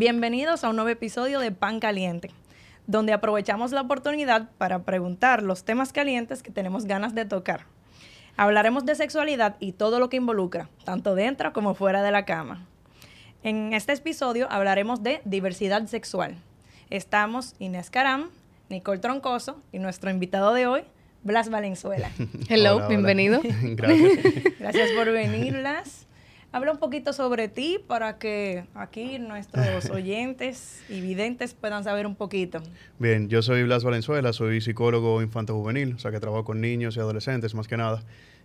Bienvenidos a un nuevo episodio de Pan Caliente, donde aprovechamos la oportunidad para preguntar los temas calientes que tenemos ganas de tocar. Hablaremos de sexualidad y todo lo que involucra, tanto dentro como fuera de la cama. En este episodio hablaremos de diversidad sexual. Estamos Inés Caram, Nicole Troncoso y nuestro invitado de hoy, Blas Valenzuela. Hello, bienvenido. Gracias. Gracias por venir, Blas. Habla un poquito sobre ti para que aquí nuestros oyentes y videntes puedan saber un poquito. Bien, yo soy Blas Valenzuela, soy psicólogo infanto-juvenil, o sea que trabajo con niños y adolescentes más que nada,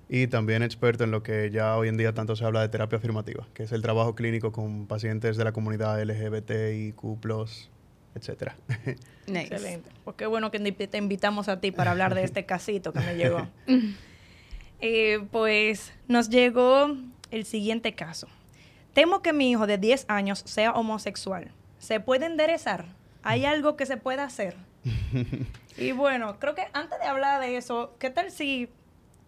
y también experto en lo que ya hoy en día tanto se habla de terapia afirmativa, que es el trabajo clínico con pacientes de la comunidad LGBTIQ+, etcétera. Excelente. Pues qué bueno que te invitamos a ti para hablar de este casito que me llegó. Eh, pues nos llegó el siguiente caso. Temo que mi hijo de 10 años sea homosexual. ¿Se puede enderezar? ¿Hay algo que se pueda hacer? y bueno, creo que antes de hablar de eso, ¿qué tal si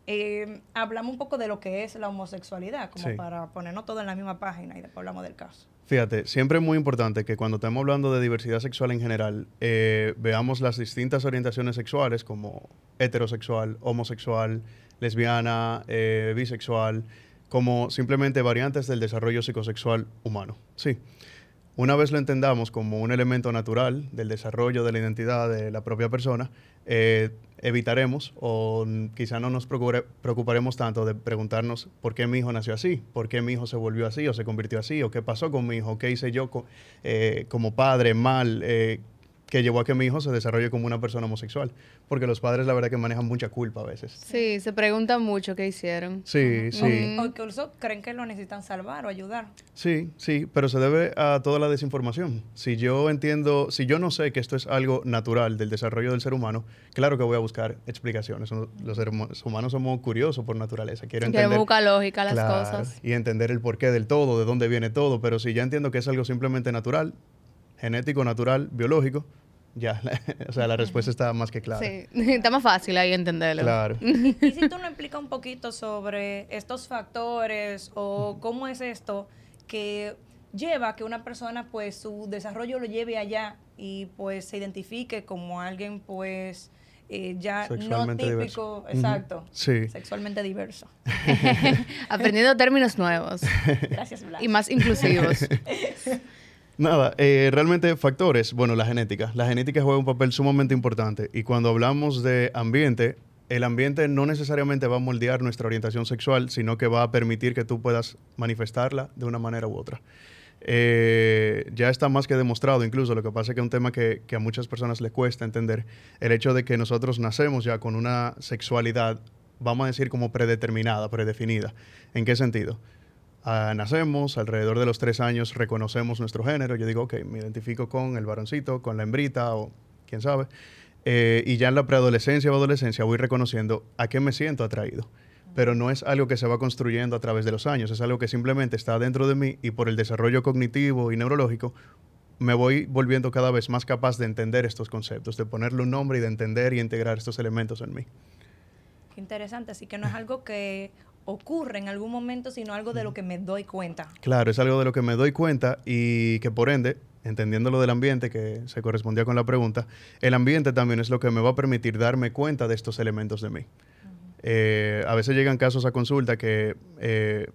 eh, hablamos un poco de lo que es la homosexualidad, como para ponernos todo en la misma página y después hablamos del caso? Fíjate, siempre es muy importante que cuando estemos hablando de diversidad sexual en general, eh, veamos las distintas orientaciones sexuales como heterosexual, homosexual, lesbiana, eh, bisexual, como simplemente variantes del desarrollo psicosexual humano. Sí. Una vez lo entendamos como un elemento natural del desarrollo de la identidad de la propia persona, eh, evitaremos o quizá no nos preocuparemos tanto de preguntarnos por qué mi hijo nació así, por qué mi hijo se volvió así o se convirtió así, o qué pasó con mi hijo, qué hice yo eh, como padre mal, eh, que llevó a que mi hijo se desarrolle como una persona homosexual. Porque los padres, la verdad, que manejan mucha culpa a veces. Sí, se preguntan mucho qué hicieron. Sí, sí. O incluso creen que lo necesitan salvar o ayudar. Sí, sí, pero se debe a toda la desinformación. Si yo entiendo, si yo no sé que esto es algo natural del desarrollo del ser humano, claro que voy a buscar explicaciones. Los seres humanos somos curiosos por naturaleza. Quiero entender. buscar lógica las cosas. Y entender el porqué del todo, de dónde viene todo. Pero si ya entiendo que es algo simplemente natural, genético, natural, biológico, ya, o sea, la respuesta está más que clara. Sí, está más fácil ahí entenderlo. Claro. y si tú nos explicas un poquito sobre estos factores o cómo es esto que lleva a que una persona, pues, su desarrollo lo lleve allá y, pues, se identifique como alguien, pues, eh, ya no típico, exacto, sí. sexualmente diverso. Aprendiendo términos nuevos. Gracias, Blas. Y más inclusivos. Nada, eh, realmente factores, bueno, la genética. La genética juega un papel sumamente importante y cuando hablamos de ambiente, el ambiente no necesariamente va a moldear nuestra orientación sexual, sino que va a permitir que tú puedas manifestarla de una manera u otra. Eh, ya está más que demostrado incluso, lo que pasa es que es un tema que, que, a muchas personas les cuesta entender, el hecho de que nosotros nacemos ya con una sexualidad, vamos a decir como predeterminada, predefinida. ¿En qué sentido? Ah, nacemos, alrededor de los tres años reconocemos nuestro género. Yo digo, ok, me identifico con el varoncito, con la hembrita o quién sabe. Eh, y ya en la preadolescencia o adolescencia voy reconociendo a qué me siento atraído. Pero no es algo que se va construyendo a través de los años, es algo que simplemente está dentro de mí y por el desarrollo cognitivo y neurológico me voy volviendo cada vez más capaz de entender estos conceptos, de ponerle un nombre y de entender y integrar estos elementos en mí. Interesante, así que no es algo que ocurre en algún momento, sino algo de lo que me doy cuenta. Claro, es algo de lo que me doy cuenta y que por ende, entendiendo lo del ambiente, que se correspondía con la pregunta, el ambiente también es lo que me va a permitir darme cuenta de estos elementos de mí. Eh, a veces llegan casos a consulta que eh,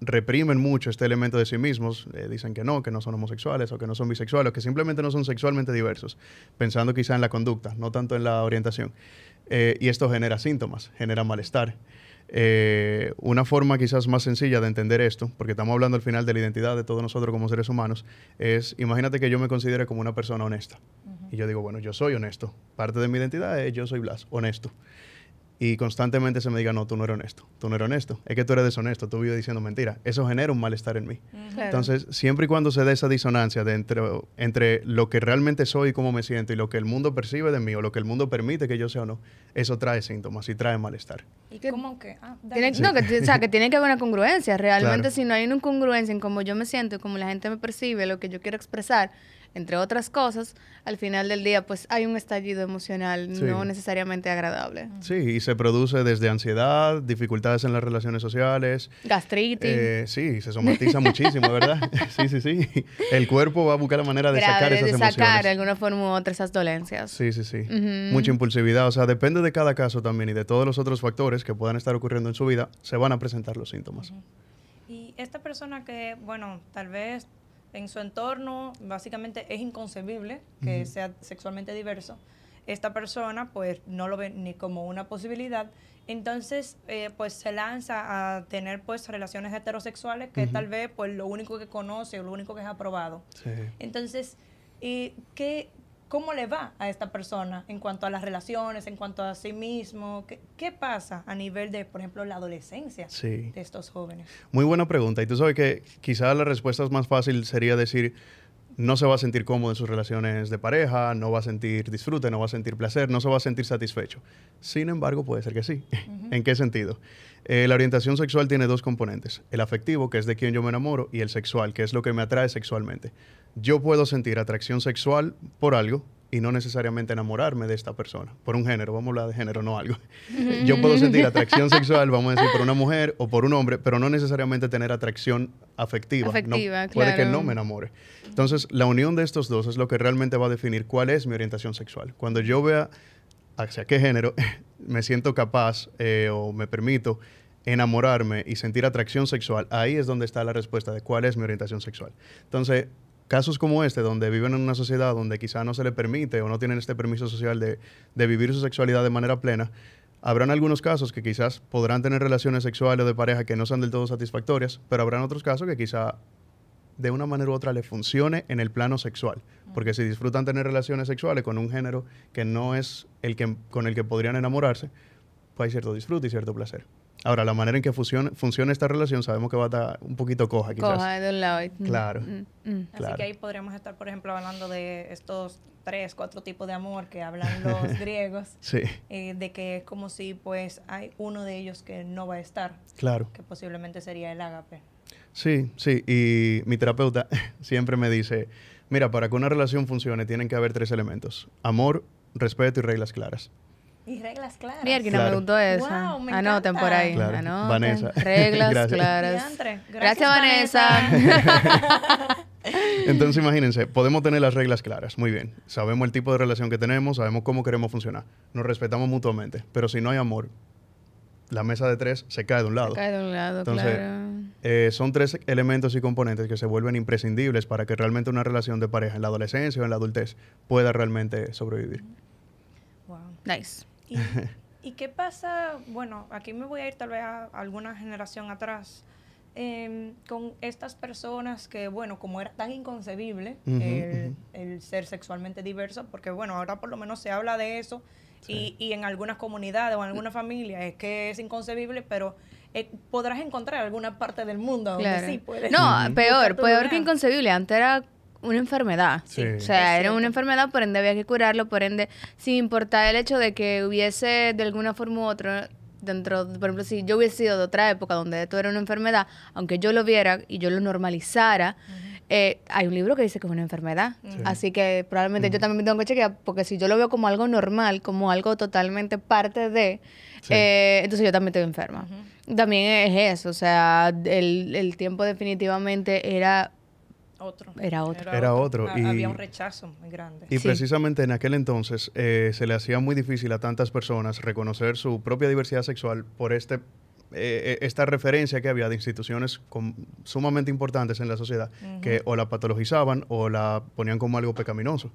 reprimen mucho este elemento de sí mismos, eh, dicen que no, que no son homosexuales o que no son bisexuales o que simplemente no son sexualmente diversos, pensando quizá en la conducta, no tanto en la orientación. y esto genera síntomas, genera malestar. Eh, una forma quizás más sencilla de entender esto, porque estamos hablando al final de la identidad de todos nosotros como seres humanos, es imagínate que yo me considere como una persona honesta. Y yo digo, bueno, yo soy honesto. Parte de mi identidad es yo soy Blas, honesto y constantemente se me diga, no, tú no eres honesto, tú no eres honesto, es que tú eres deshonesto, tú vives diciendo mentira. Eso genera un malestar en mí. Entonces, siempre y cuando se dé esa disonancia de entre, entre, lo que realmente soy y cómo me siento y lo que el mundo percibe de mí o lo que el mundo permite que yo sea o no, eso trae síntomas y trae malestar. ¿Y cómo que? Ah, tiene, No, que, o sea, que tiene que haber una congruencia. Realmente, si no hay una congruencia en cómo yo me siento y cómo la gente me percibe, lo que yo quiero expresar, entre otras cosas, al final del día pues hay un estallido emocional Sí. no necesariamente agradable. Sí, y se produce desde ansiedad, dificultades en las relaciones sociales. Gastritis. Eh, sí, se somatiza muchísimo, ¿verdad? sí, sí, sí. El cuerpo va a buscar la manera de sacar esas de emociones. sacar de alguna forma u otra esas dolencias. Sí, sí, sí. Mucha impulsividad. O sea, depende de cada caso también y de todos los otros factores que puedan estar ocurriendo en su vida, se van a presentar los síntomas. Y esta persona que, bueno, tal vez en su entorno básicamente es inconcebible que sea sexualmente diverso, esta persona pues no lo ve ni como una posibilidad, entonces eh, pues se lanza a tener pues relaciones heterosexuales que tal vez pues lo único que conoce o lo único que es aprobado. Sí. Entonces, eh, ¿qué, ¿cómo le va a esta persona en cuanto a las relaciones, en cuanto a sí mismo? ¿Qué, qué pasa a nivel de, por ejemplo, la adolescencia Sí. de estos jóvenes? Muy buena pregunta. Y tú sabes que quizás la respuesta más fácil sería decir, no se va a sentir cómodo en sus relaciones de pareja, no va a sentir disfrute, no va a sentir placer, no se va a sentir satisfecho. Sin embargo, puede ser que sí. ¿En qué sentido? Eh, la orientación sexual tiene dos componentes. El afectivo, que es de quien yo me enamoro, y el sexual, que es lo que me atrae sexualmente. Yo puedo sentir atracción sexual por algo y no necesariamente enamorarme de esta persona, por un género, vamos a hablar de género, no algo. Yo puedo sentir atracción sexual, vamos a decir, por una mujer o por un hombre, pero no necesariamente tener atracción afectiva. No- Puede que no me enamore. Entonces, la unión de estos dos es lo que realmente va a definir cuál es mi orientación sexual. Cuando yo vea hacia qué género me siento capaz eh, o me permito enamorarme y sentir atracción sexual, ahí es donde está la respuesta de cuál es mi orientación sexual. Entonces, casos como este, donde viven en una sociedad donde quizá no se le permite o no tienen este permiso social de, de vivir su sexualidad de manera plena, habrán algunos casos que quizás podrán tener relaciones sexuales o de pareja que no sean del todo satisfactorias, pero habrán otros casos que quizá de una manera u otra le funcione en el plano sexual. Porque si disfrutan tener relaciones sexuales con un género que no es el que, con el que podrían enamorarse, pues hay cierto disfrute y cierto placer. Ahora, la manera en que funcione, funcione esta relación sabemos que va a estar un poquito coja, quizás. Coja de un lado. y- mm, Claro. mm, mm. Así Claro. que ahí podríamos estar, por ejemplo, hablando de estos tres, cuatro tipos de amor que hablan los griegos, Sí, eh, de que es como si pues hay uno de ellos que no va a estar, claro. que posiblemente sería el ágape. Sí, sí. Y mi terapeuta siempre me dice, mira, para que una relación funcione tienen que haber tres elementos. Amor, respeto y reglas claras. Y reglas claras. Mira, que no Claro. me gustó esa. Wow, me Anoten por ahí. Claro. Anoten. Vanessa. Reglas Gracias. claras. Gracias, Gracias, Vanessa. Entonces, imagínense, podemos tener las reglas claras, muy bien. Sabemos el tipo de relación que tenemos, sabemos cómo queremos funcionar. Nos respetamos mutuamente. Pero si no hay amor, la mesa de tres se cae de un lado. Cae de un lado, Entonces, claro. Eh, son tres elementos y componentes que se vuelven imprescindibles para que realmente una relación de pareja en la adolescencia o en la adultez pueda realmente sobrevivir. Wow. Nice. ¿Y, y qué pasa? Bueno, aquí me voy a ir tal vez a alguna generación atrás. em, con estas personas que, bueno, como era tan inconcebible el, el ser sexualmente diverso, porque, bueno, ahora por lo menos se habla de eso Sí. y, y en algunas comunidades o en algunas familias es que es inconcebible, pero eh, podrás encontrar alguna parte del mundo donde Claro. sí puedes. No, peor, peor que inconcebible. Antes era una enfermedad. Sí. O sea, Es era una enfermedad, por ende había que curarlo, por ende, sin importar el hecho de que hubiese de alguna forma u otra dentro, por ejemplo, si yo hubiese sido de otra época donde esto era una enfermedad, aunque yo lo viera y yo lo normalizara, eh, hay un libro que dice que es una enfermedad. Sí. Así que probablemente yo también me tengo que chequear, porque si yo lo veo como algo normal, como algo totalmente parte de, Sí. eh, entonces yo también estoy enferma. También es eso, o sea, el, el tiempo definitivamente era Otro. Era otro. Era otro, y- Había un rechazo muy grande. Y Sí. precisamente en aquel entonces eh, se le hacía muy difícil a tantas personas reconocer su propia diversidad sexual por este, eh, eh, esta referencia que había de instituciones sumamente importantes en la sociedad que o la patologizaban o la ponían como algo pecaminoso.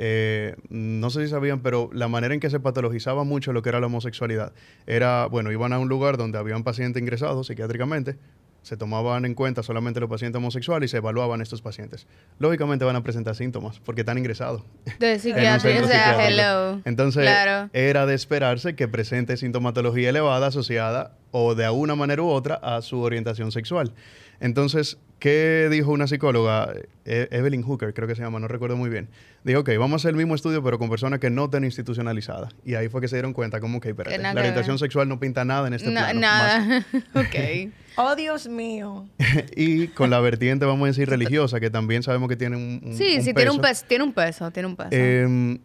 Eh, no sé si sabían, pero la manera en que se patologizaba mucho lo que era la homosexualidad era, bueno, iban a un lugar donde había un paciente ingresado psiquiátricamente, se tomaban en cuenta solamente los pacientes homosexuales y se evaluaban estos pacientes. Lógicamente van a presentar síntomas porque están ingresados. de psiquiatría, o sea, hello. Entonces, Claro. era de esperarse que presente sintomatología elevada asociada o de alguna manera u otra a su orientación sexual. Entonces, ¿Qué dijo una psicóloga? E- Evelyn Hooker, creo que se llama, no recuerdo muy bien. Dijo, ok, vamos a hacer el mismo estudio, pero con personas que no estén institucionalizadas. Y ahí fue que se dieron cuenta, como que, espérate, la orientación ver. sexual no pinta nada en este No, plano. nada. ok. Oh, Dios mío. y con la vertiente, vamos a decir, religiosa, que también sabemos que tiene un, un- Sí, un sí, tiene un peso. peso, tiene un peso, tiene un peso. Em,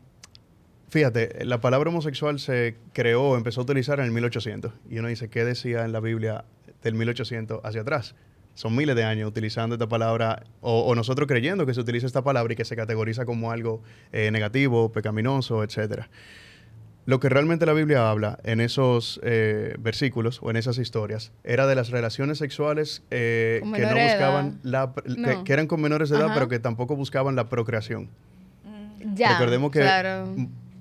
fíjate, la palabra homosexual se creó, empezó a utilizar en el 1800. Y uno dice, ¿qué decía en la Biblia del 1800 hacia atrás? Son miles de años utilizando esta palabra, o, o nosotros creyendo que se utiliza esta palabra y que se categoriza como algo eh, negativo, pecaminoso, etcétera. Lo que realmente la Biblia habla en esos eh, versículos o en esas historias era de las relaciones sexuales eh, que no buscaban edad. la, que- eran con menores de edad, Ajá. pero que tampoco buscaban la procreación. ya. Recordemos que Claro.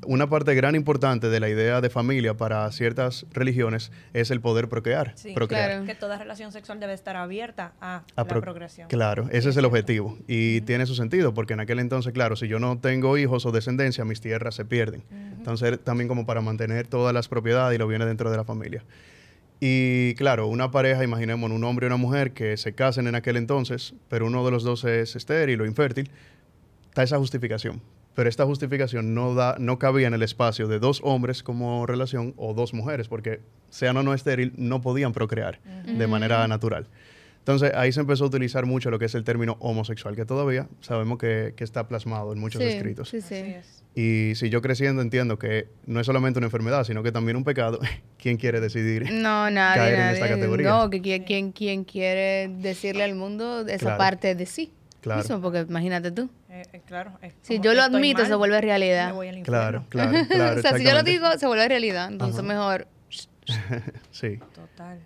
Una parte gran importante de la idea de familia para ciertas religiones es el poder procrear. Sí, procrear. claro. Que toda relación sexual debe estar abierta a, A la pro- progresión. Claro, ese es el objetivo. Y tiene su sentido, porque en aquel entonces, claro, si yo no tengo hijos o descendencia, mis tierras se pierden. Entonces, también como para mantener todas las propiedades y lo viene dentro de la familia. Y claro, una pareja, imaginemos un hombre y una mujer que se casen en aquel entonces, pero uno de los dos es estéril o infértil, está esa justificación. Pero esta justificación no, da, no cabía en el espacio de dos hombres como relación o dos mujeres, porque sean o no estéril, no podían procrear de manera natural. Entonces ahí se empezó a utilizar mucho lo que es el término homosexual, que todavía sabemos que, que está plasmado en muchos sí, escritos. Sí, sí. Y si yo creciendo entiendo que no es solamente una enfermedad, sino que también un pecado, ¿quién quiere decidir? No, nadie, caer en esta categoría. No, que quien, quien, quien quiere decirle al mundo esa Claro. parte de sí. Claro. Mismo, porque imagínate tú. Eh, eh, claro. es Si yo lo admito, se vuelve realidad. me voy al infierno. Claro, claro, claro. o sea, si yo lo digo, se vuelve realidad. Entonces, Ajá. mejor. Sí, Total.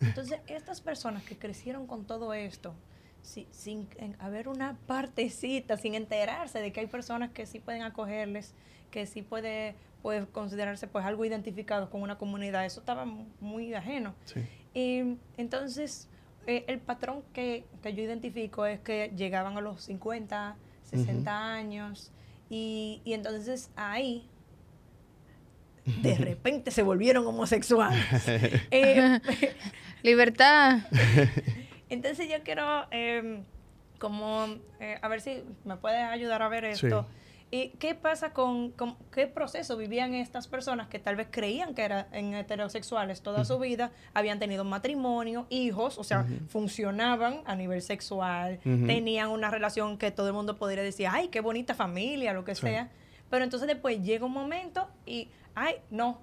Entonces, estas personas que crecieron con todo esto, si- sin en- haber una partecita, sin enterarse de que hay personas que sí pueden acogerles, que sí puede, puede considerarse pues algo identificado con una comunidad, eso estaba mu- muy ajeno. sí. Y entonces, eh, el patrón que, que yo identifico es que llegaban a los 50, 60 años, y, y entonces ahí, de repente se volvieron homosexuales. Eh, Libertad. entonces yo quiero em, como eh, a ver si me puedes ayudar a ver esto. ¿Y qué pasa con, con- qué proceso vivían estas personas que tal vez creían que eran heterosexuales toda su vida, habían tenido matrimonio, hijos, o sea, funcionaban a nivel sexual, tenían una relación que todo el mundo podría decir, ay, qué bonita familia, lo que Sí. sea. Pero entonces después llega un momento y, ay, no,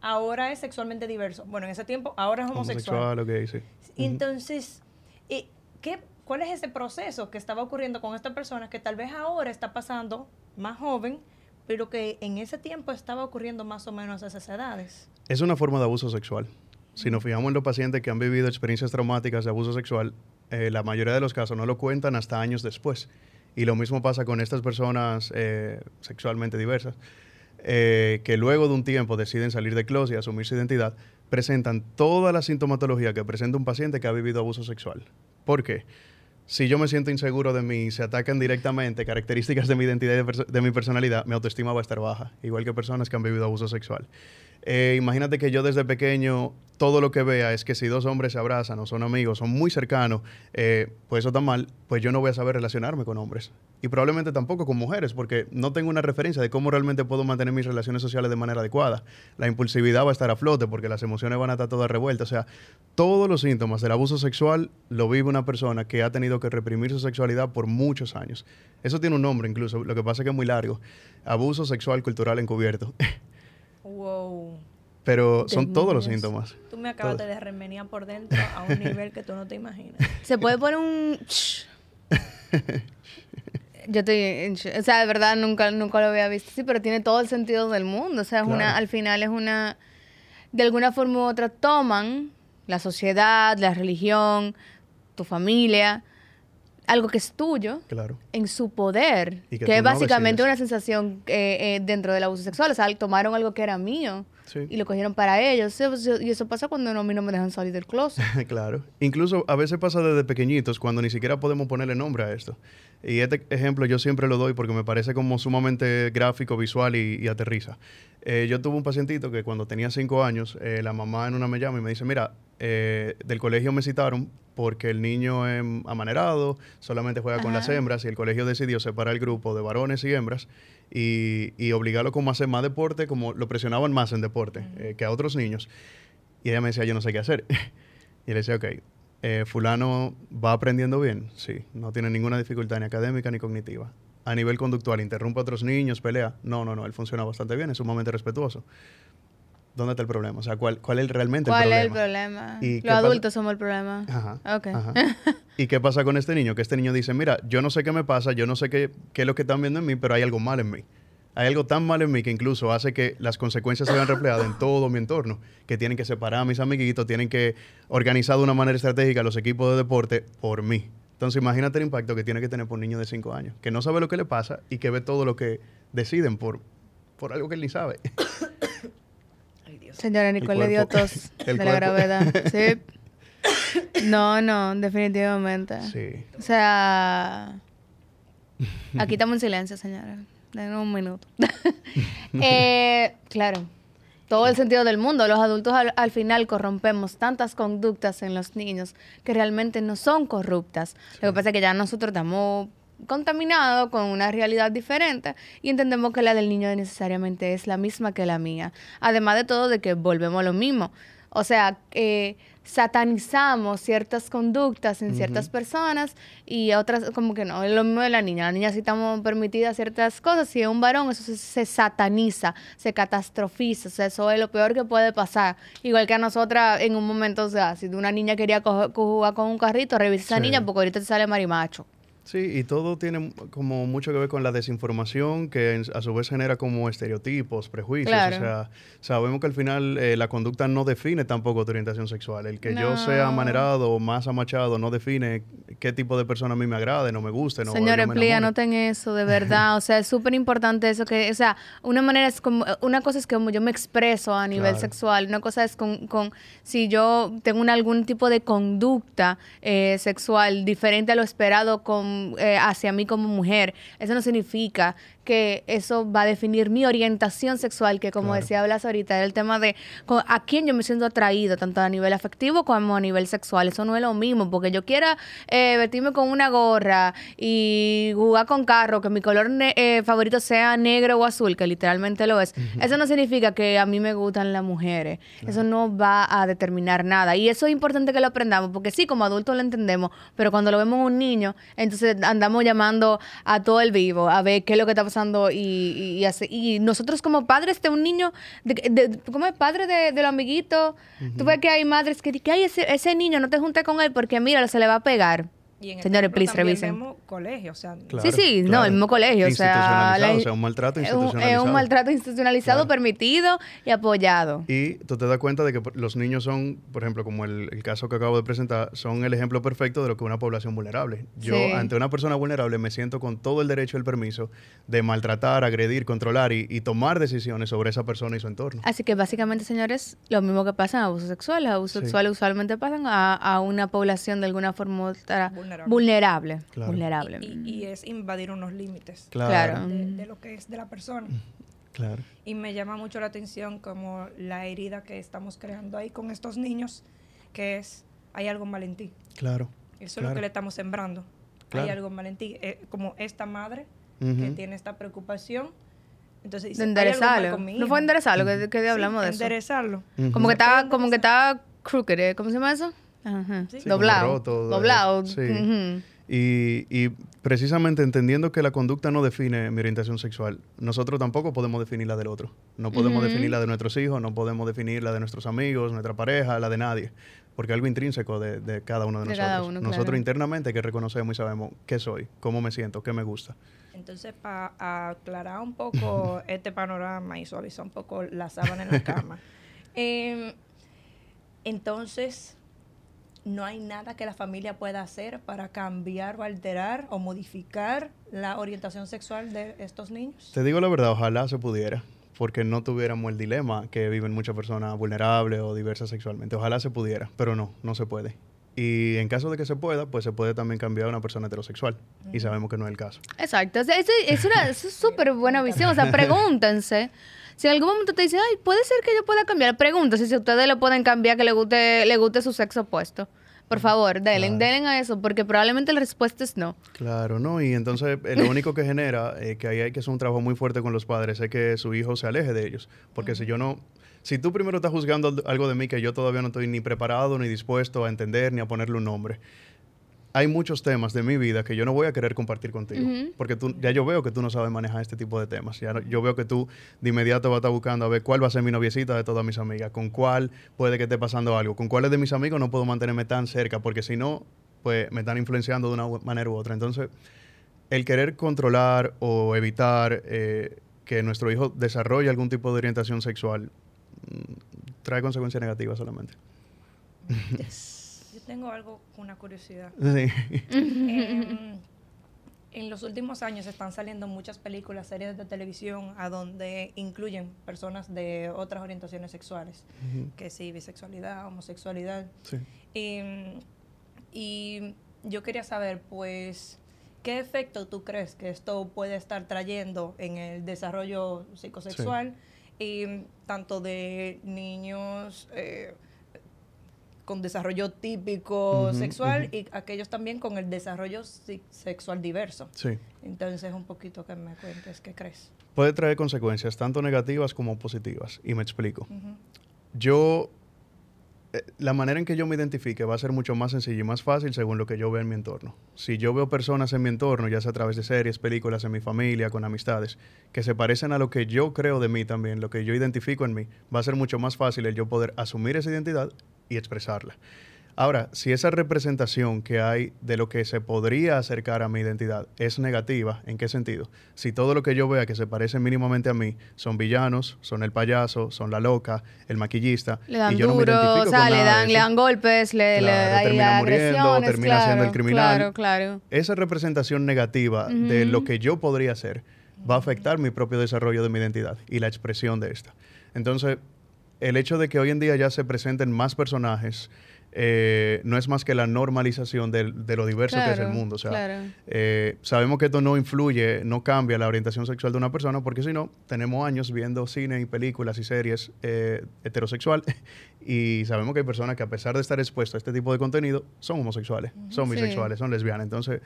ahora es sexualmente diverso. Bueno, en ese tiempo, ahora es homosexual. Homosexual, ok, sí. Entonces, ¿y ¿qué, ¿cuál es ese proceso que estaba ocurriendo con esta persona que tal vez ahora está pasando más joven, pero que en ese tiempo estaba ocurriendo más o menos a esas edades? Es una forma de abuso sexual. Si nos fijamos en los pacientes que han vivido experiencias traumáticas de abuso sexual, eh, la mayoría de los casos no lo cuentan hasta años después. Y lo mismo pasa con estas personas eh, sexualmente diversas, eh, que luego de un tiempo deciden salir de closet y asumir su identidad, presentan toda la sintomatología que presenta un paciente que ha vivido abuso sexual. ¿Por qué? Si yo me siento inseguro de mí, se atacan directamente características de mi identidad y de, de mi personalidad, mi autoestima va a estar baja, igual que personas que han vivido abuso sexual. Eh, imagínate que yo desde pequeño todo lo que vea es que si dos hombres se abrazan o son amigos, son muy cercanos, eh, pues eso está mal, pues yo no voy a saber relacionarme con hombres. Y probablemente tampoco con mujeres, porque no tengo una referencia de cómo realmente puedo mantener mis relaciones sociales de manera adecuada. La impulsividad va a estar a flote porque las emociones van a estar todas revueltas. O sea, todos los síntomas del abuso sexual lo vive una persona que ha tenido que reprimir su sexualidad por muchos años. Eso tiene un nombre incluso, lo que pasa es que es muy largo. Abuso sexual cultural encubierto. Wow. Pero son todos los síntomas. Tú me acabas Todo. de remenir por dentro a un nivel que tú no te imaginas. Se puede poner un. Yo estoy. en. O sea, de verdad, nunca, nunca lo había visto. Sí, pero tiene todo el sentido del mundo. O sea, es una, Claro. al final es una. De alguna forma u otra toman la sociedad, la religión, tu familia, algo que es tuyo, Claro. en su poder. Y que es básicamente una sensación eh, eh, dentro del abuso sexual. O sea, tomaron algo que era mío. Sí. y lo cogieron para ellos. Eso- Y eso pasa cuando no, a mí no me dejan salir del closet. claro. Incluso a veces pasa desde pequeñitos cuando ni siquiera podemos ponerle nombre a esto. Y este ejemplo yo siempre lo doy porque me parece como sumamente gráfico, visual y, y aterriza. Eh, yo tuve un pacientito que cuando tenía cinco años, eh, la mamá en una me llama y me dice, mira, eh, del colegio me citaron porque el niño es amanerado, solamente juega con las hembras y el colegio decidió separar el grupo de varones y hembras y, y obligarlo como a hacer más deporte, como lo presionaban más en deporte eh, que a otros niños. Y ella me decía, yo no sé qué hacer. y le decía, ok, eh, fulano va aprendiendo bien, sí, no tiene ninguna dificultad ni académica ni cognitiva. A nivel conductual, interrumpe a otros niños, pelea. No, no, no, él funciona bastante bien, es sumamente respetuoso. ¿Dónde está el problema? O sea, ¿cuál, cuál es realmente ¿Cuál el es el problema? problema? ¿Y qué Los pasa? adultos somos el problema. Ajá. Ok. ajá. ¿Y qué pasa con este niño? Que este niño dice, mira, yo no sé qué me pasa, yo no sé qué, qué es lo que están viendo en mí, pero hay algo mal en mí. Hay algo tan mal en mí que incluso hace que las consecuencias se vean reflejadas en todo mi entorno, que tienen que separar a mis amiguitos, tienen que organizar de una manera estratégica los equipos de deporte por mí. Entonces imagínate el impacto que tiene que tener por un niño de 5 años, que no sabe lo que le pasa y que ve todo lo que deciden por, por algo que él ni sabe. Señora Nicole le dio tos de la gravedad. Sí. No, no, definitivamente. Sí. O sea, aquí estamos en silencio, señora. Denos un minuto. Eh, claro, todo el sentido del mundo. Los adultos al, al final corrompemos tantas conductas en los niños que realmente no son corruptas. Lo que pasa es que ya nosotros estamos contaminados con una realidad diferente y entendemos que la del niño necesariamente es la misma que la mía. Además de todo, de que volvemos a lo mismo. O sea, eh, satanizamos ciertas conductas en ciertas personas y otras como que no, es lo mismo de la niña. La niña sí estamos permitidas ciertas cosas, si es un varón eso se, se sataniza, se catastrofiza, o sea, eso es lo peor que puede pasar. Igual que a nosotras en un momento, o sea, si una niña quería jugar con un carrito, revisa a esa Sí. niña porque ahorita te sale marimacho. Sí, y todo tiene como mucho que ver con la desinformación que a su vez genera como estereotipos, prejuicios. Claro. O sea, sabemos que al final eh, la conducta no define tampoco tu orientación sexual. El que yo sea amanerado o más amachado no define qué tipo de persona a mí me agrade, no me guste, no Señores, please, anoten eso, de verdad. O sea, es súper importante eso que, o sea, una manera es como, una cosa es como yo me expreso a nivel Claro. sexual, una cosa es con, con si yo tengo un- algún tipo de conducta eh, sexual diferente a lo esperado con, eh, hacia mí como mujer. Eso no significa que eso va a definir mi orientación sexual, que como Claro. decía Blas ahorita, era el tema de a quién yo me siento atraído, tanto a nivel afectivo como a nivel sexual. Eso no es lo mismo, porque yo quiera eh, vestirme con una gorra y jugar con carro, que mi color eh, favorito sea negro o azul, que literalmente lo es. Eso no significa que a mí me gustan las mujeres. Eso no va a determinar nada. Y eso es importante que lo aprendamos, porque sí, como adultos lo entendemos, pero cuando lo vemos en un niño, entonces andamos llamando a todo el vivo a ver qué es lo que está pasando y, y, y hace- y nosotros como padres de un niño, de, de- ¿cómo es? Padre de, de los amiguitos, tú ves que hay madres que dicen, ay, ese, ese niño no te juntes con él porque mira, se le va a pegar. Y en el Señores, please, revisen. vemos colegio, o sea, Claro, sí, sí, no, el mismo colegio, o sea, Institucionalizado, la- o sea, un maltrato es un, es institucionalizado. un maltrato institucionalizado, Claro. permitido y apoyado. Y tú te das cuenta de que los niños son, por ejemplo, como el, el caso que acabo de presentar, son el ejemplo perfecto de lo que es una población vulnerable. Yo, Sí. ante una persona vulnerable, me siento con todo el derecho y el permiso de maltratar, agredir, controlar y, y tomar decisiones sobre esa persona y su entorno. Así que básicamente, señores, lo mismo que pasa en abusos sexuales. Abusos Sí. sexuales usualmente pasan a, a una población de alguna forma u otra Vulnerable. Vulnerable. Claro. vulnerable. y, y es invadir unos límites Claro. de, de lo que es de la persona. Claro. Y me llama mucho la atención como la herida que estamos creando ahí con estos niños, que es, hay algo mal en ti. Claro. Eso es lo que le estamos sembrando. Claro. Hay algo mal en ti. Eh, como esta madre que tiene esta preocupación. Entonces dice, "Hay algo mal enderezarlo. No hijo". fue enderezarlo, que, que Sí, hablamos de eso. Enderezarlo. Como que puede como que está crooked, ¿eh? ¿cómo se llama eso? Ajá. Sí. Doblado. roto, eh, Doblado. sí. Y, y precisamente entendiendo que la conducta no define mi orientación sexual, nosotros tampoco podemos definir la del otro. No podemos Ujú. definir la de nuestros hijos, no podemos definir la de nuestros amigos, nuestra pareja, la de nadie. Porque es algo intrínseco de, de cada uno de, De nosotros. cada uno, nosotros claro. internamente que reconocemos y sabemos qué soy, cómo me siento, qué me gusta. Entonces, para aclarar un poco este panorama y suavizar un poco la sábana en la cama, em, entonces, no hay nada que la familia pueda hacer para cambiar o alterar o modificar la orientación sexual de estos niños. Te digo la verdad, ojalá se pudiera. porque no tuviéramos el dilema que viven muchas personas vulnerables o diversas sexualmente. Ojalá se pudiera, pero no, no se puede. Y en caso de que se pueda, pues se puede también cambiar a una persona heterosexual. Y sabemos que no es el caso. Exacto. Eso es una es súper buena visión. O sea, pregúntense. Si en algún momento te dicen, ay, puede ser que yo pueda cambiar, pregúntense si ustedes le pueden cambiar que le guste, le guste su sexo opuesto. Por favor, denle, Claro. denle a eso, porque probablemente la respuesta es no. Claro, ¿no? Y entonces eh, lo único que genera, eh, que ahí hay que hacer un trabajo muy fuerte con los padres, es que su hijo se aleje de ellos. Porque si yo no, si tú primero estás juzgando al- algo de mí que yo todavía no estoy ni preparado, ni dispuesto a entender, ni a ponerle un nombre, hay muchos temas de mi vida que yo no voy a querer compartir contigo. Porque tú, ya yo veo que tú no sabes manejar este tipo de temas. Ya no- yo veo que tú de inmediato vas a estar buscando a ver cuál va a ser mi noviecita de todas mis amigas, con cuál puede que esté pasando algo, con cuáles de mis amigos no puedo mantenerme tan cerca, porque si no, pues me están influenciando de una manera u otra. Entonces, el querer controlar o evitar eh, que nuestro hijo desarrolle algún tipo de orientación sexual mm, trae consecuencias negativas solamente. Yo tengo algo, una curiosidad. Sí. Em, en los últimos años están saliendo muchas películas, series de televisión a donde incluyen personas de otras orientaciones sexuales, que sí, bisexualidad, homosexualidad. Sí. Em, y yo quería saber, pues, ¿qué efecto tú crees que esto puede estar trayendo en el desarrollo psicosexual, y, tanto de niños eh, con desarrollo típico sexual y aquellos también con el desarrollo sexual diverso? Sí. Entonces, un poquito que me cuentes, ¿qué crees? Puede traer consecuencias tanto negativas como positivas. Y me explico. Yo, la manera en que yo me identifique va a ser mucho más sencilla y más fácil según lo que yo veo en mi entorno. Si yo veo personas en mi entorno, ya sea a través de series, películas, en mi familia, con amistades, que se parecen a lo que yo creo de mí también, lo que yo identifico en mí, va a ser mucho más fácil el yo poder asumir esa identidad y expresarla. Ahora, si esa representación que hay de lo que se podría acercar a mi identidad es negativa, ¿en qué sentido? Si todo lo que yo vea que se parece mínimamente a mí son villanos, son el payaso, son la loca, el maquillista, Le dan y yo no me duro, identifico o sea, con le nada de dan, le dan golpes, le, le Claro, hay termina muriendo, termina siendo el claro, criminal. Claro, claro. esa representación negativa de lo que yo podría ser va a afectar mi propio desarrollo de mi identidad y la expresión de esta. Entonces, el hecho de que hoy en día ya se presenten más personajes eh, no es más que la normalización de, lo diverso que es el mundo. O sea, claro. eh, sabemos que esto no influye, no cambia la orientación sexual de una persona, porque si no, tenemos años viendo cine y películas y series eh, heterosexual y sabemos que hay personas que a pesar de estar expuestas a este tipo de contenido, son homosexuales, son Sí. bisexuales, son lesbianas. Entonces,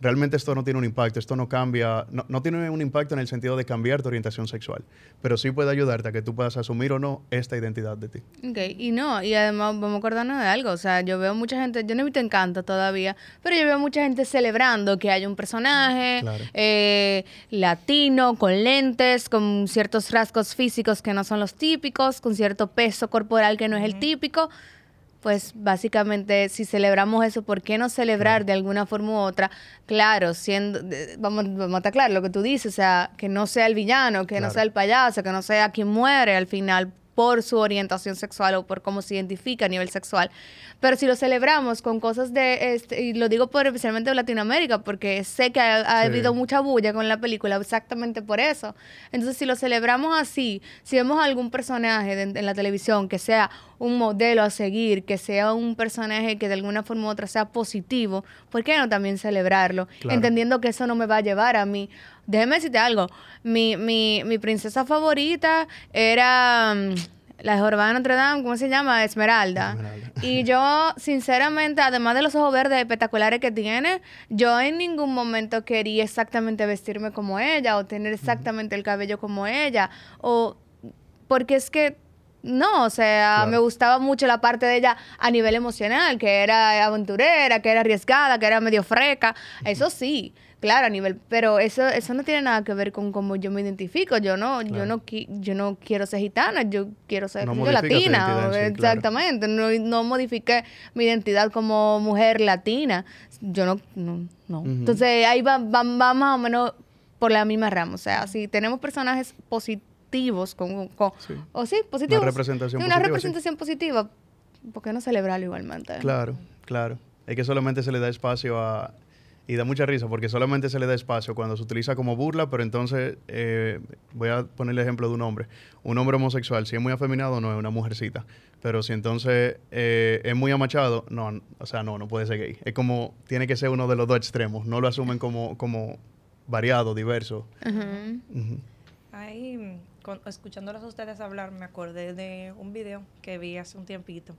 realmente esto no tiene un impacto, esto no cambia, no, no tiene un impacto en el sentido de cambiar tu orientación sexual, pero sí puede ayudarte a que tú puedas asumir o no esta identidad de ti. Ok, y no, y además vamos a acordarnos de algo, o sea, yo veo mucha gente, yo no he visto Encanto todavía, pero yo veo mucha gente celebrando que hay un personaje Claro. eh, latino, con lentes, con ciertos rasgos físicos que no son los típicos, con cierto peso corporal que no es el típico. Pues básicamente, si celebramos eso, ¿por qué no celebrar de alguna forma u otra? Claro, siendo, vamos, vamos a estar claro lo que tú dices, o sea, que no sea el villano, que no sea el payaso, que no sea quien muere al final por su orientación sexual o por cómo se identifica a nivel sexual. Pero si lo celebramos con cosas de, este, y lo digo por especialmente de Latinoamérica, porque sé que ha, ha Sí. habido mucha bulla con la película exactamente por eso. Entonces, si lo celebramos así, si vemos algún personaje de- en la televisión que sea un modelo a seguir, que sea un personaje que de alguna forma u otra sea positivo, ¿por qué no también celebrarlo? Claro. Entendiendo que eso no me va a llevar a mí. Déjeme decirte algo. Mi, mi, mi princesa favorita era mm, la de Jorobada de Notre Dame, ¿cómo se llama? Esmeralda. Esmeralda. Y yo, sinceramente, además de los ojos verdes espectaculares que tiene, yo en ningún momento quería exactamente vestirme como ella o tener exactamente el cabello como ella. O porque es que no, o sea, Claro. me gustaba mucho la parte de ella a nivel emocional, que era aventurera, que era arriesgada, que era medio freca. Eso sí, claro, a nivel, pero eso eso no tiene nada que ver con cómo yo me identifico. Yo no yo no qui- yo no quiero ser gitana, yo quiero ser No yo, latina, claro. exactamente. No, no modifiqué mi identidad como mujer latina. Yo no no, no. Entonces, ahí va, va, va más o menos por la misma rama. O sea, si tenemos personajes positivos, con, con- Sí. o sí, positivos. representación Sí, una positiva, sí. representación positiva. ¿Por qué no celebrarlo igualmente? Claro, claro. Es que solamente se le da espacio a... Y da mucha risa porque solamente se le da espacio cuando se utiliza como burla, pero entonces eh, voy a poner el ejemplo de un hombre. Un hombre homosexual, si es muy afeminado, no es una mujercita. Pero si entonces eh, es muy amachado, no, o sea, no, no puede ser gay. Es como, tiene que ser uno de los dos extremos. No lo asumen como, como variado, diverso. Ujú. Ahí, con- escuchándolos a ustedes hablar, me acordé de un video que vi hace un tiempito.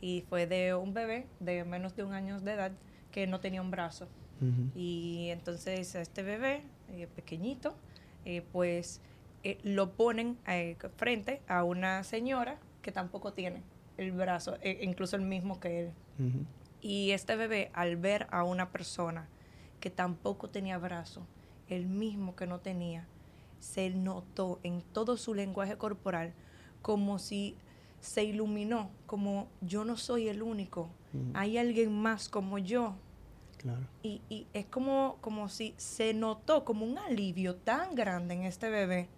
Y fue de un bebé de menos de un año de edad que no tenía un brazo. Y entonces a este bebé eh, pequeñito, eh, pues eh, lo ponen frente a una señora que tampoco tiene el brazo, incluso el mismo que él. Y este bebé, al ver a una persona que tampoco tenía brazo, el mismo que no tenía, se notó en todo su lenguaje corporal como si se iluminó, como yo no soy el único, hay alguien más como yo. Claro. Y, y es como, como si se notó como un alivio tan grande en este bebé.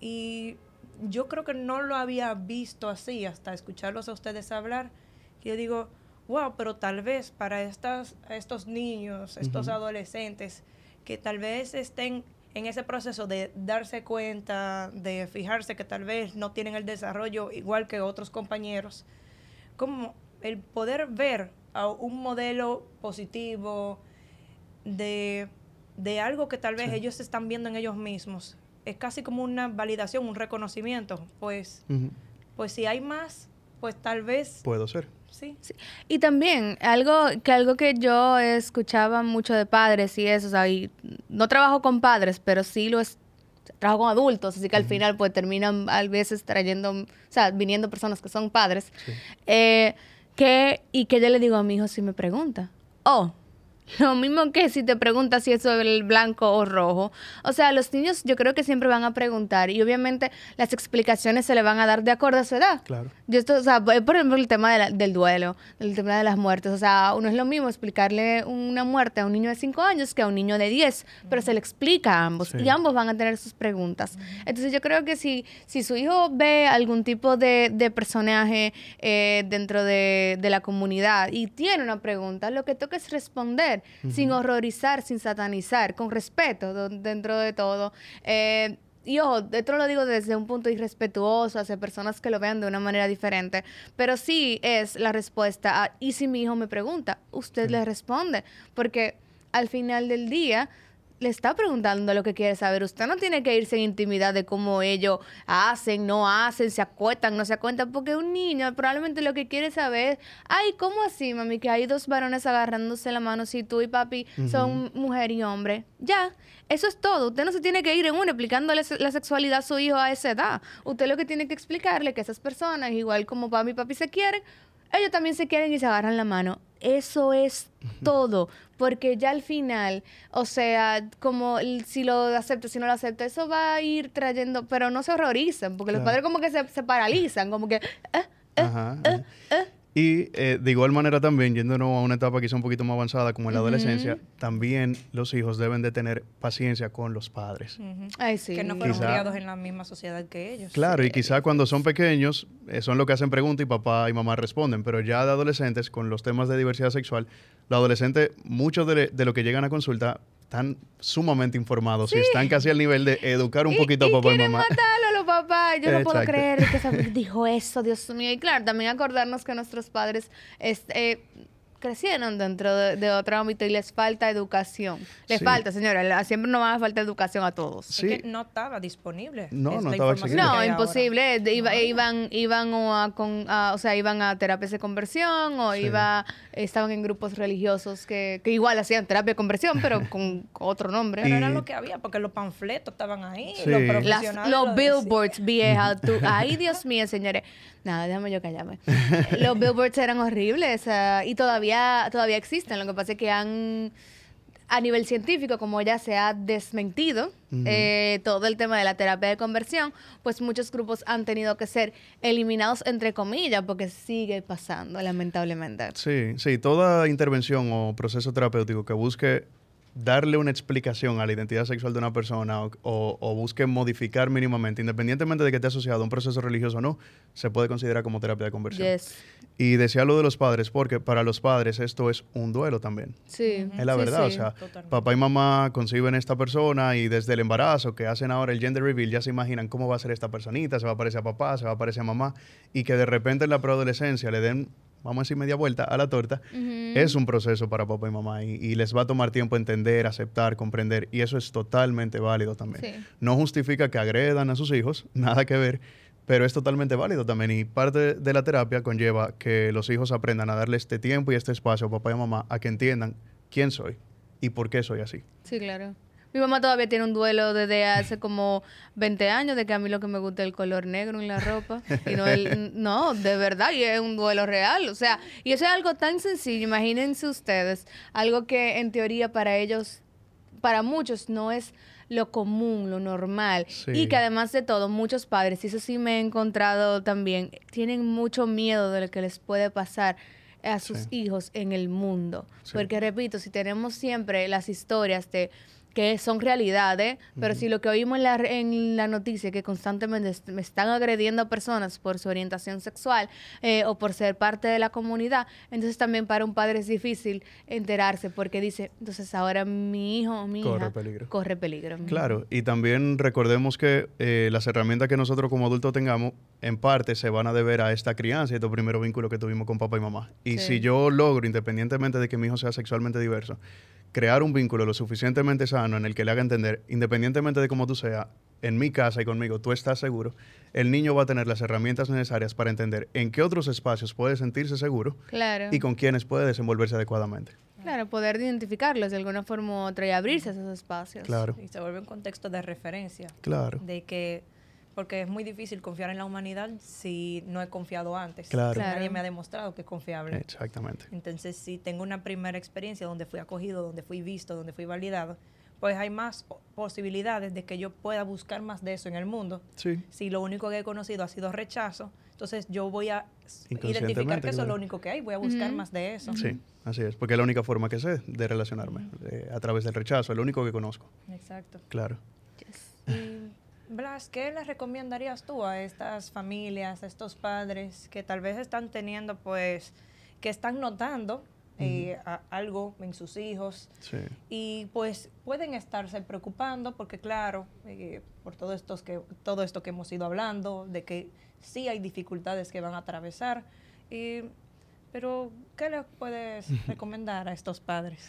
Y yo creo que no lo había visto así hasta escucharlos a ustedes hablar. que Yo digo, wow, pero tal vez para estas, estos niños, estos adolescentes, que tal vez estén en ese proceso de darse cuenta, de fijarse que tal vez no tienen el desarrollo igual que otros compañeros, como el poder ver a un modelo positivo de, de algo que tal vez Sí. ellos están viendo en ellos mismos. Es casi como una validación, un reconocimiento. Pues, pues si hay más, pues tal vez Puedo ser. sí. Y también, algo que algo que yo escuchaba mucho de padres y eso, o sea, y no trabajo con padres, pero sí lo es, trabajo con adultos, así que al final pues terminan a veces trayendo, o sea, viniendo personas que son padres, Sí. eh, que, y que yo le digo a mi hijo si me pregunta, oh, lo mismo que si te preguntas si eso es el blanco o rojo. O sea, los niños yo creo que siempre van a preguntar y obviamente las explicaciones se le van a dar de acuerdo a su edad. Claro. Yo esto, o sea, por por ejemplo, el tema de la- del duelo, el tema de las muertes. O sea, uno es lo mismo explicarle una muerte a un niño de 5 años que a un niño de 10, pero se le explica a ambos Sí. y ambos van a tener sus preguntas. Entonces yo creo que si, si su hijo ve algún tipo de, de personaje eh, dentro de, de la comunidad y tiene una pregunta, lo que toca es responder sin horrorizar, sin satanizar, con respeto dentro de todo. Eh, y ojo, esto lo digo desde un punto irrespetuoso hacia personas que lo vean de una manera diferente, pero sí es la respuesta a, y si mi hijo me pregunta, usted le responde, porque al final del día le está preguntando lo que quiere saber. Usted no tiene que irse en intimidad de cómo ellos hacen, no hacen, se acuestan, no se acuestan, porque un niño probablemente lo que quiere saber, ay, ¿cómo así, mami? Que hay dos varones agarrándose la mano si tú y papi son mujer y hombre. Ya, eso es todo. Usted no se tiene que ir en uno explicándole la sexualidad a su hijo a esa edad. Usted lo que tiene que explicarle que esas personas, igual como papi y papi se quieren, ellos también se quieren y se agarran la mano. Eso es todo, porque ya al final, o sea, como el- si lo acepta, si no lo acepta, eso va a ir trayendo, pero no se horrorizan, porque los padres como que se, se paralizan, como que, "Ah, Ajá, ajá. Y eh, de igual manera también, yéndonos a una etapa quizá un poquito más avanzada como en la adolescencia, también los hijos deben de tener paciencia con los padres. Ay, sí. Que no fueron Quizá- criados en la misma sociedad que ellos. Claro, y quizá cuando son pequeños eh, son los que hacen preguntas y papá y mamá responden, pero ya de adolescentes, con los temas de diversidad sexual, los adolescentes, muchos de, de lo que llegan a consulta, están sumamente informados y están casi al nivel de educar un Y- poquito a papá y mamá. matarlo a los papás. Yo no puedo creer que dijo eso, Dios mío. Y claro, también acordarnos que nuestros padres este, eh, crecieron dentro de, de otro ámbito y les falta educación. Les Sí. falta, señora. Siempre nos va a faltar educación a todos. Es Sí. que no estaba disponible. No, es no estaba accesible. No, imposible. De- iba- No. iban, iban o a, con, a- o sea, iban a terapias de conversión o Sí. iba, estaban en grupos religiosos que, que igual hacían terapia de conversión, pero con otro nombre. Pero Y- era lo que había, porque los panfletos estaban ahí, Sí. los Las- profesionales. los billboards viejas. tú- ay, Dios mío, señores. Nada, déjame yo callarme. los billboards eran horribles ah, y todavía, todavía existen. Lo que pasa es que han, a nivel científico, como ya se ha desmentido eh, todo el tema de la terapia de conversión, pues muchos grupos han tenido que ser eliminados, entre comillas, porque sigue pasando, lamentablemente. Sí, sí, toda intervención o proceso terapéutico que busque darle una explicación a la identidad sexual de una persona o, o, o busque modificar mínimamente, independientemente de que esté asociado a un proceso religioso o no, se puede considerar como terapia de conversión. Yes. Y decía lo de los padres, porque para los padres esto es un duelo también. Sí. Es la Sí, verdad, o sea, Totalmente. papá y mamá conciben esta persona y desde el embarazo que hacen ahora el gender reveal ya se imaginan cómo va a ser esta personita, se va a parecer a papá, se va a parecer a mamá y que de repente en la preadolescencia le den, vamos a decir, media vuelta a la torta, es un proceso para papá y mamá y, y les va a tomar tiempo entender, aceptar, comprender y eso es totalmente válido también. Sí. No justifica que agredan a sus hijos, nada que ver, pero es totalmente válido también. Y parte de la terapia conlleva que los hijos aprendan a darle este tiempo y este espacio a papá y mamá a que entiendan quién soy y por qué soy así. Sí, claro. Mi mamá todavía tiene un duelo desde hace como 20 años de que a mí lo que me gusta es el color negro en la ropa. Y no, el, no, de verdad, y es un duelo real. O sea, y eso es algo tan sencillo, imagínense ustedes, algo que en teoría para ellos, para muchos no es lo común, lo normal. Sí. Y que además de todo, muchos padres, y eso sí me he encontrado también, tienen mucho miedo de lo que les puede pasar a sus Sí. hijos en el mundo. Sí. Porque repito, si tenemos siempre las historias de que son realidades, pero si lo que oímos en la, en la noticia que constantemente me están agrediendo a personas por su orientación sexual eh, o por ser parte de la comunidad, entonces también para un padre es difícil enterarse porque dice, entonces ahora mi hijo o mi Corre hija peligro. corre peligro. Claro, y también recordemos que eh, las herramientas que nosotros como adultos tengamos, en parte se van a deber a esta crianza y estos primeros vínculos que tuvimos con papá y mamá. Y Sí. si yo logro, independientemente de que mi hijo sea sexualmente diverso, crear un vínculo lo suficientemente sano en el que le haga entender, independientemente de cómo tú seas, en mi casa y conmigo, tú estás seguro, el niño va a tener las herramientas necesarias para entender en qué otros espacios puede sentirse seguro Claro. y con quiénes puede desenvolverse adecuadamente. Claro, poder identificarlos de alguna forma u otra y abrirse a esos espacios. Claro, Y se vuelve un contexto de referencia. claro. De que, porque es muy difícil confiar en la humanidad si no he confiado antes. Claro. Claro. Nadie me ha demostrado que es confiable. Exactamente. Entonces, si tengo una primera experiencia donde fui acogido, donde fui visto, donde fui validado, pues hay más posibilidades de que yo pueda buscar más de eso en el mundo. Sí. Si lo único que he conocido ha sido rechazo, entonces yo voy a identificar que eso es lo único que hay, voy a buscar Ujú. más de eso. Sí, así es, porque es la única forma que sé de relacionarme, eh, a través del rechazo, es lo único que conozco, Exacto. claro. Yes. Blas, ¿qué le recomendarías tú a estas familias, a estos padres que tal vez están teniendo, pues, que están notando eh, algo en sus hijos Sí, y pues pueden estarse preocupando porque claro, eh, por todo, estos que, todo esto que hemos ido hablando, de que sí hay dificultades que van a atravesar, y- pero ¿qué les puedes recomendar a estos padres?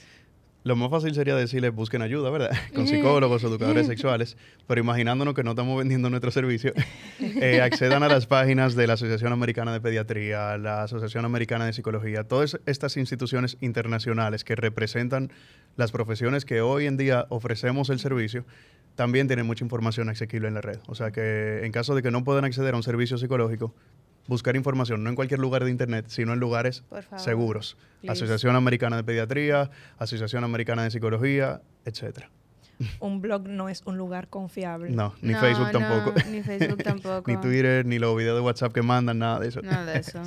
Lo más fácil sería decirles busquen ayuda, ¿verdad? Con psicólogos, educadores sexuales, pero imaginándonos que no estamos vendiendo nuestro servicio, eh, accedan a las páginas de la Asociación Americana de Pediatría, la Asociación Americana de Psicología, todas estas instituciones internacionales que representan las profesiones que hoy en día ofrecemos el servicio, también tienen mucha información asequible en la red. O sea que en caso de que no puedan acceder a un servicio psicológico, buscar información, no en cualquier lugar de Internet, sino en lugares seguros. Please. Asociación Americana de Pediatría, Asociación Americana de Psicología, etcétera. Un blog no es un lugar confiable. No, ni No, Facebook no, tampoco. ni Facebook tampoco. ni Twitter, ni los videos de WhatsApp que mandan, nada de eso. Nada de eso.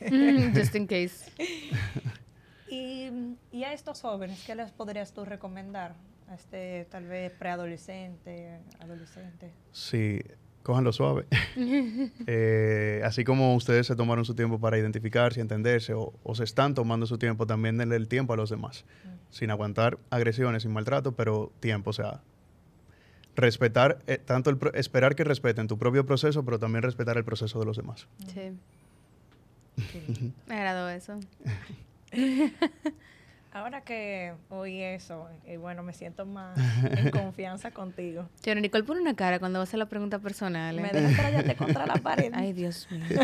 Just in case. Y, y a estos jóvenes, ¿qué les podrías tú recomendar? A este tal vez preadolescente, adolescente. Sí, cójanlo suave. Eh, así como ustedes se tomaron su tiempo para identificarse, entenderse, o, o se están tomando su tiempo, también denle el tiempo a los demás. Sin aguantar agresiones, sin maltrato, pero tiempo, o sea, respetar, eh, tanto el pro- esperar que respeten tu propio proceso, pero también respetar el proceso de los demás. Sí. Me agradó eso. Ahora que oí eso, y bueno, me siento más en confianza contigo. Pero Nicole pone una cara cuando vas a hacer la pregunta personal. Me ¿eh? dejas trayarte contra la pared. Ay, Dios mío.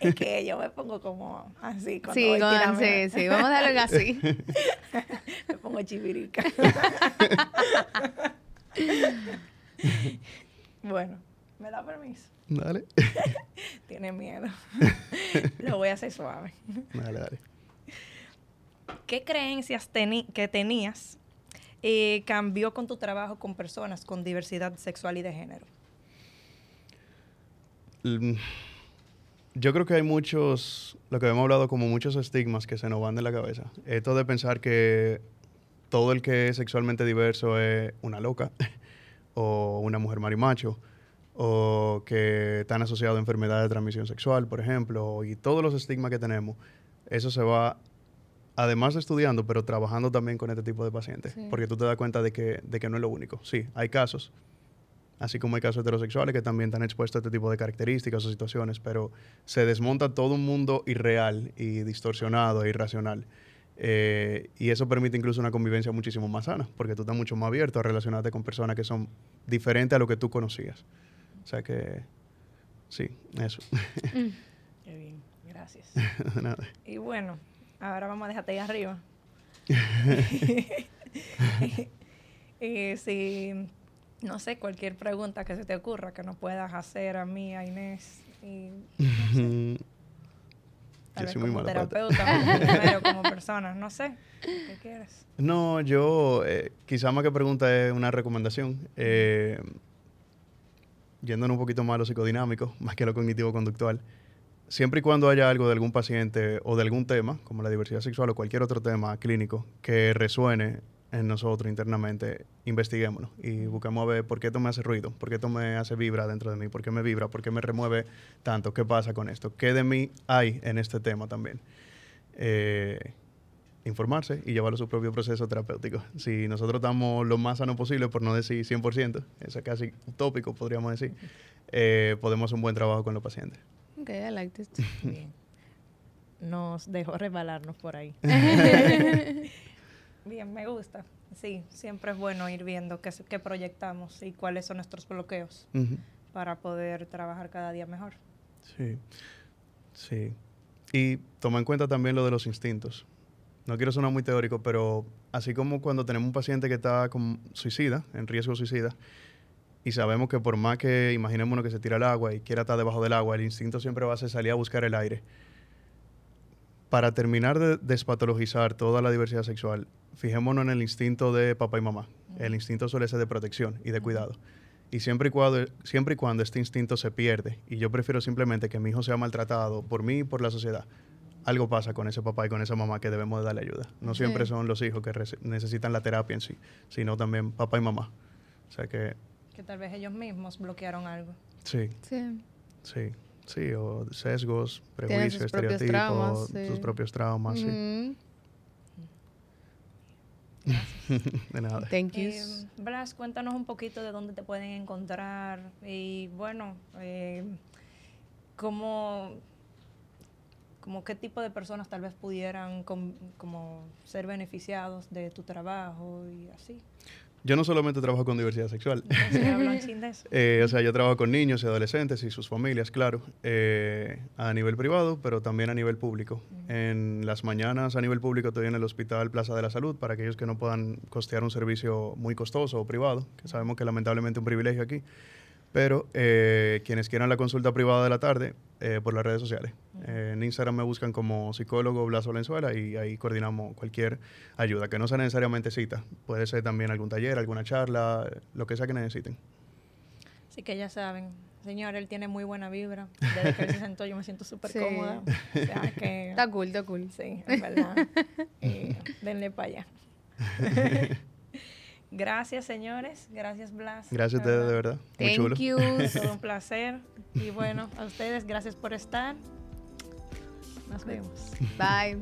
Es que yo me pongo como así. cuando Sí, voy con- sí, sí. Vamos a darle así. Me pongo chivirica. bueno, ¿me da permiso? Dale. Tiene miedo. Lo voy a hacer suave. Dale, dale. ¿Qué creencias que tenías eh, cambió con tu trabajo con personas con diversidad sexual y de género? Mm, Yo creo que hay muchos, lo que hemos hablado, como muchos estigmas que se nos van de la cabeza. Esto de pensar que todo el que es sexualmente diverso es una loca o una mujer marimacho o que están asociados a enfermedades de transmisión sexual, por ejemplo, y todos los estigmas que tenemos, eso se va, además de estudiando, pero trabajando también con este tipo de pacientes, Sí. porque tú te das cuenta de que, de que no es lo único. Sí, hay casos, así como hay casos heterosexuales que también están expuestos a este tipo de características o situaciones, pero se desmonta todo un mundo irreal y distorsionado e irracional. Eh, y eso permite incluso una convivencia muchísimo más sana, porque tú estás mucho más abierto a relacionarte con personas que son diferentes a lo que tú conocías. O sea que, sí, eso. Qué bien, gracias. Nada. Y bueno, ahora vamos a dejarte ahí arriba. y si, no sé, cualquier pregunta que se te ocurra que nos puedas hacer a mí, a Inés, y Yo tal vez soy muy como terapeuta, primero como persona, no sé, ¿qué quieres? No, yo, eh, quizá más que pregunta es una recomendación. Eh, yéndonos un poquito más a lo psicodinámico, más que a lo cognitivo-conductual. Siempre y cuando haya algo de algún paciente o de algún tema, como la diversidad sexual o cualquier otro tema clínico, que resuene en nosotros internamente, investiguémoslo y busquemos a ver por qué esto me hace ruido, por qué esto me hace vibra dentro de mí, por qué me vibra, por qué me remueve tanto, qué pasa con esto, qué de mí hay en este tema también. Eh, informarse y llevarlo a su propio proceso terapéutico. Si nosotros estamos lo más sano posible, por no decir 100%, eso es casi utópico, podríamos decir, eh, podemos hacer un buen trabajo con los pacientes. Ok, I like this. Bien. Nos dejó resbalarnos por ahí. Bien, me gusta. Sí, siempre es bueno ir viendo qué, qué proyectamos y cuáles son nuestros bloqueos Ujú. para poder trabajar cada día mejor. Sí, sí. Y toma en cuenta también lo de los instintos. No quiero sonar muy teórico, pero así como cuando tenemos un paciente que está con suicida, en riesgo suicida, y sabemos que por más que imaginémonos que se tira al agua y quiera estar debajo del agua, el instinto siempre va a ser salir a buscar el aire. Para terminar de despatologizar toda la diversidad sexual, fijémonos en el instinto de papá y mamá. El instinto suele ser de protección y de cuidado. Y siempre y, cuando, siempre y cuando este instinto se pierde, y yo prefiero simplemente que mi hijo sea maltratado por mí y por la sociedad, algo pasa con ese papá y con esa mamá que debemos de darle ayuda. No siempre Sí. son los hijos que necesitan la terapia en sí, sino también papá y mamá. O sea que Que tal vez ellos mismos bloquearon algo. sí, Sí. sí, sí, o sesgos, prejuicios, sus estereotipos, traumas, sí. sus propios traumas, sí. Ujú. de nada. Thank you. Eh, Blas, cuéntanos un poquito de dónde te pueden encontrar y bueno, eh, cómo, como qué tipo de personas tal vez pudieran com- como ser beneficiados de tu trabajo y así. Yo no solamente trabajo con diversidad sexual. Eh, o sea, yo trabajo con niños y adolescentes y sus familias, claro, eh, a nivel privado, pero también a nivel público. En las mañanas a nivel público estoy en el Hospital Plaza de la Salud para aquellos que no puedan costear un servicio muy costoso o privado, que sabemos que lamentablemente es un privilegio aquí. Pero eh, quienes quieran la consulta privada de la tarde, eh, por las redes sociales. Eh, en Instagram me buscan como psicólogo Blas Valenzuela y ahí coordinamos cualquier ayuda, que no sea necesariamente cita. Puede ser también algún taller, alguna charla, lo que sea que necesiten. Así que ya saben, señor, él tiene muy buena vibra. Desde que él se sentó yo me siento súper Sí. cómoda. O sea que... Está cool, está cool. Sí, en verdad. Eh, denle para allá. Gracias, señores. Gracias, Blas. Gracias a ustedes, de verdad. Muy Thank chulo. you. Todo un placer. Y bueno, a ustedes, gracias por estar. Nos vemos. Bye.